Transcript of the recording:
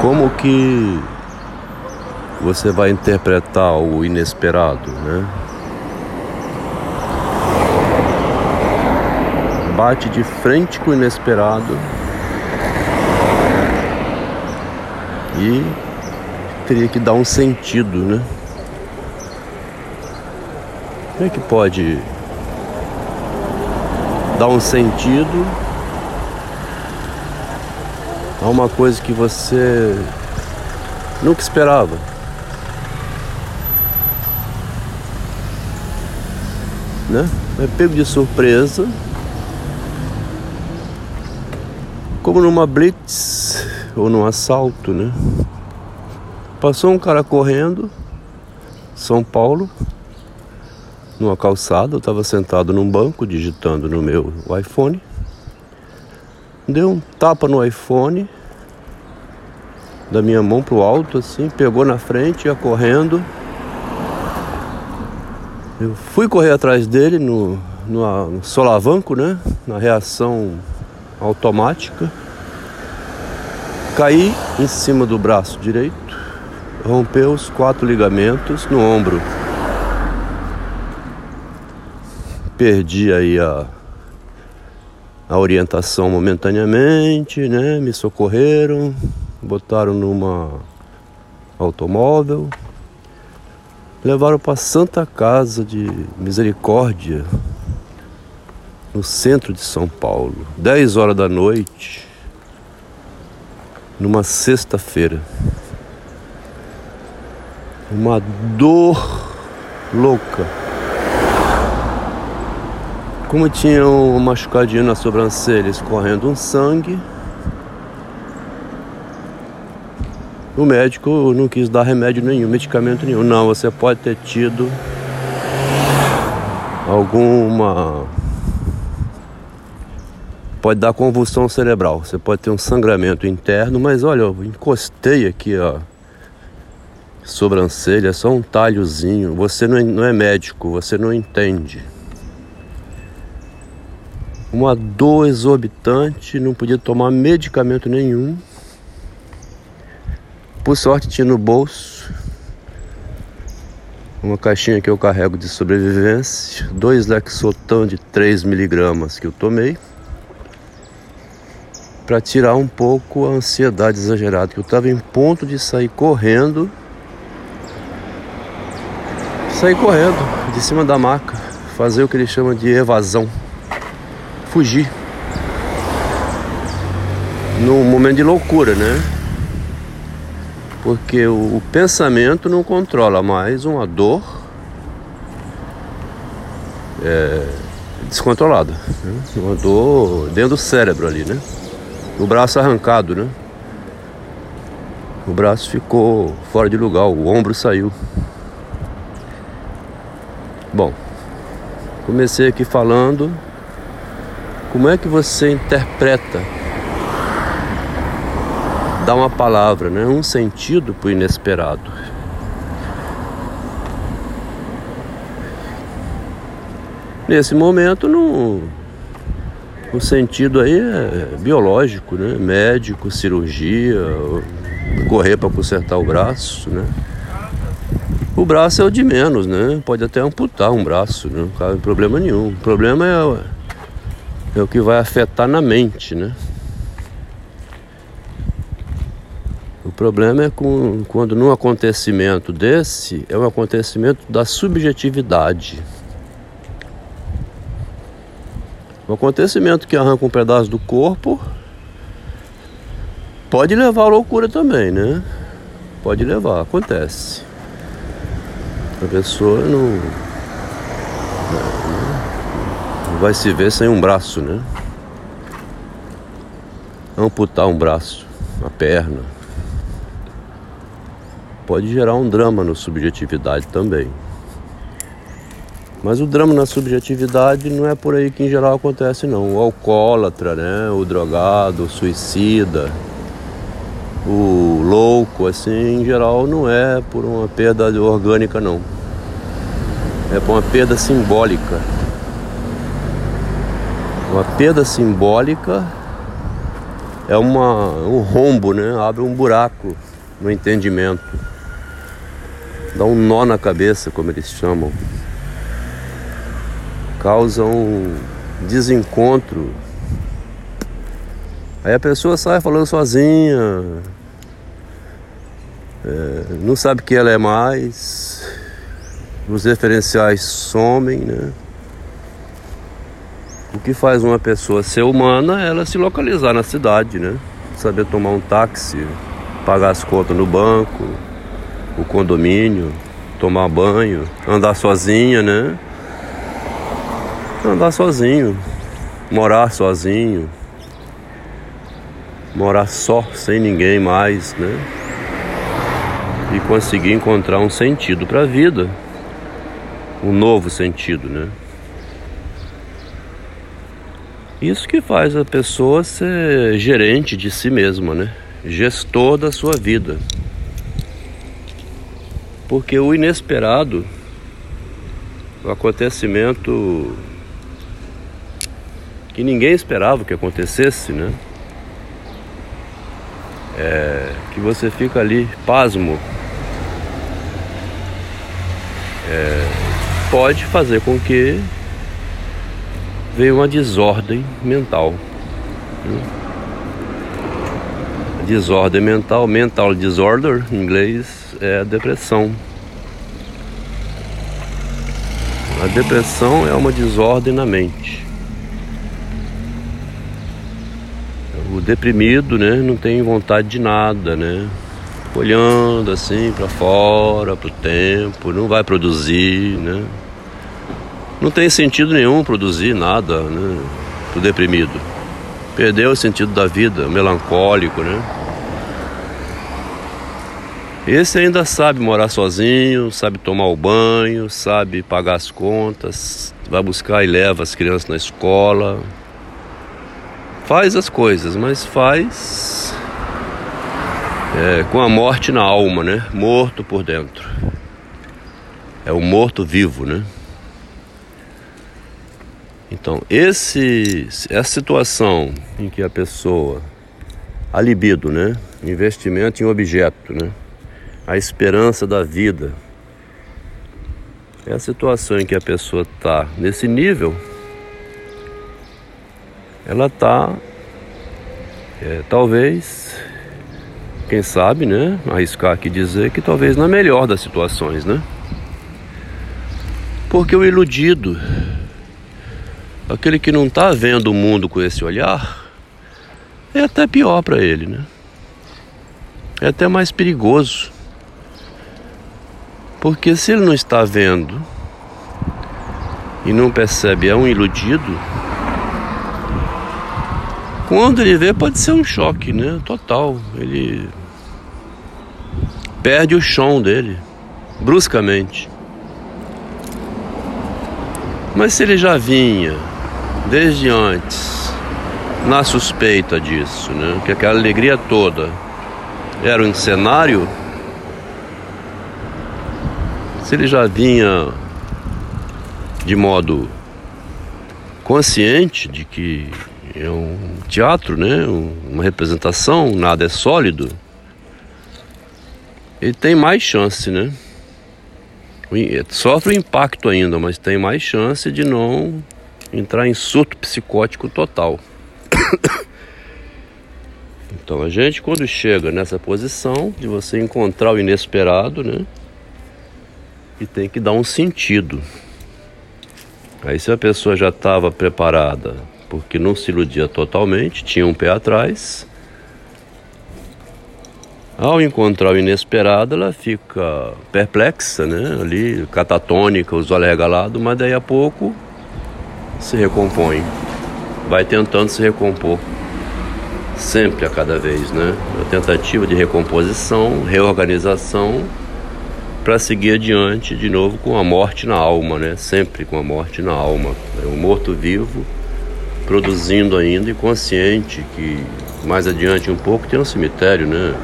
Como que você vai interpretar o inesperado, né? Bate de frente com o inesperado e teria que dar um sentido, né? Como é que pode dar um sentido a uma coisa que você nunca esperava? Né? É pego de surpresa, como numa blitz ou num assalto, né? Passou um cara correndo, São Paulo, numa calçada, eu estava sentado num banco digitando no meu iPhone. Deu um tapa no iPhone, da minha mão pro alto, assim, pegou na frente, ia correndo. Eu fui correr atrás dele no, no, no solavanco, né? Na reação automática. Caí em cima do braço direito, rompeu os quatro ligamentos no ombro. perdi aí a, a orientação momentaneamente, né? Me socorreram, botaram numa automóvel, levaram para Santa Casa de Misericórdia, no centro de São Paulo, 10 horas da noite, numa sexta-feira. Uma dor louca como tinha um machucadinho na sobrancelha, escorrendo um sangue, o médico não quis dar remédio nenhum, medicamento nenhum. Não, você pode ter tido alguma. Pode dar convulsão cerebral, você pode ter um sangramento interno, mas olha, eu encostei aqui, ó. Sobrancelha, só um talhozinho. Você não é, não é médico, você não entende uma dor exorbitante, não podia tomar medicamento nenhum. Por sorte tinha no bolso uma caixinha que eu carrego de sobrevivência, dois Lexotan de 3 miligramas que eu tomei para tirar um pouco a ansiedade exagerada, que eu estava em ponto de sair correndo, sair correndo de cima da maca, fazer o que ele chama de evasão fugir. Num momento de loucura, né? Porque o, o pensamento não controla mais uma dor é, descontrolada. Né? Uma dor dentro do cérebro ali, né? O braço arrancado, né? O braço ficou fora de lugar, o ombro saiu. Bom, comecei aqui falando como é que você interpreta? Dá uma palavra, né? um sentido para o inesperado. Nesse momento, no, o sentido aí é biológico, né? Médico, cirurgia, correr para consertar o braço, né? O braço é o de menos, né? Pode até amputar um braço, né? não tem problema nenhum. O problema é é o que vai afetar na mente, né? O problema é com, quando num acontecimento desse é um acontecimento da subjetividade. Um acontecimento que arranca um pedaço do corpo pode levar à loucura também, né? Pode levar, acontece. A pessoa não vai se ver sem um braço, né? Amputar um braço, a perna. Pode gerar um drama na subjetividade também. Mas o drama na subjetividade não é por aí que em geral acontece não. O alcoólatra, né? o drogado, o suicida, o louco, assim, em geral não é por uma perda orgânica não. É por uma perda simbólica uma perda simbólica é uma, um rombo, né? Abre um buraco no entendimento. Dá um nó na cabeça, como eles chamam. Causa um desencontro. Aí a pessoa sai falando sozinha, é, não sabe quem ela é mais, os referenciais somem, né? O que faz uma pessoa ser humana é ela se localizar na cidade, né? Saber tomar um táxi, pagar as contas no banco, o condomínio, tomar banho, andar sozinha, né? Andar sozinho, morar sozinho, morar só, sem ninguém mais, né? E conseguir encontrar um sentido para a vida, um novo sentido, né? Isso que faz a pessoa ser gerente de si mesma, né? Gestor da sua vida. Porque o inesperado, o acontecimento que ninguém esperava que acontecesse, né? É, que você fica ali pasmo. É, pode fazer com que veio uma desordem mental. Né? Desordem mental, mental disorder, em inglês, é a depressão. A depressão é uma desordem na mente. O deprimido, né, não tem vontade de nada, né? Olhando assim para fora, para o tempo, não vai produzir, né? Não tem sentido nenhum produzir nada, né? Pro deprimido. Perdeu o sentido da vida, melancólico, né? Esse ainda sabe morar sozinho, sabe tomar o banho, sabe pagar as contas, vai buscar e leva as crianças na escola. Faz as coisas, mas faz é, com a morte na alma, né? Morto por dentro. É o morto vivo, né? Então, esse, essa situação em que a pessoa, a libido, né? Investimento em objeto, né? A esperança da vida. É a situação em que a pessoa está nesse nível, ela está, é, talvez, quem sabe, né? Arriscar aqui dizer que talvez na melhor das situações, né? Porque o iludido, aquele que não está vendo o mundo com esse olhar, é até pior para ele, né? É até mais perigoso. Porque se ele não está vendo e não percebe, é um iludido, quando ele vê pode ser um choque, né? Total. Ele perde o chão dele bruscamente. Mas se ele já vinha desde antes, na suspeita disso, né? Que aquela alegria toda era um cenário. Se ele já vinha de modo consciente de que é um teatro, né? Uma representação, nada é sólido. Ele tem mais chance, né? Sofre o impacto ainda, mas tem mais chance de não entrar em surto psicótico total. então a gente quando chega nessa posição de você encontrar o inesperado, né? E tem que dar um sentido. Aí se a pessoa já estava preparada, porque não se iludia totalmente, tinha um pé atrás, ao encontrar o inesperado, ela fica perplexa, né? Ali, catatônica, os olhos regalados, mas daí a pouco se recompõe, vai tentando se recompor, sempre a cada vez, né? A tentativa de recomposição, reorganização, para seguir adiante de novo com a morte na alma, né? Sempre com a morte na alma. É um morto-vivo produzindo ainda e consciente que mais adiante um pouco tem um cemitério, né?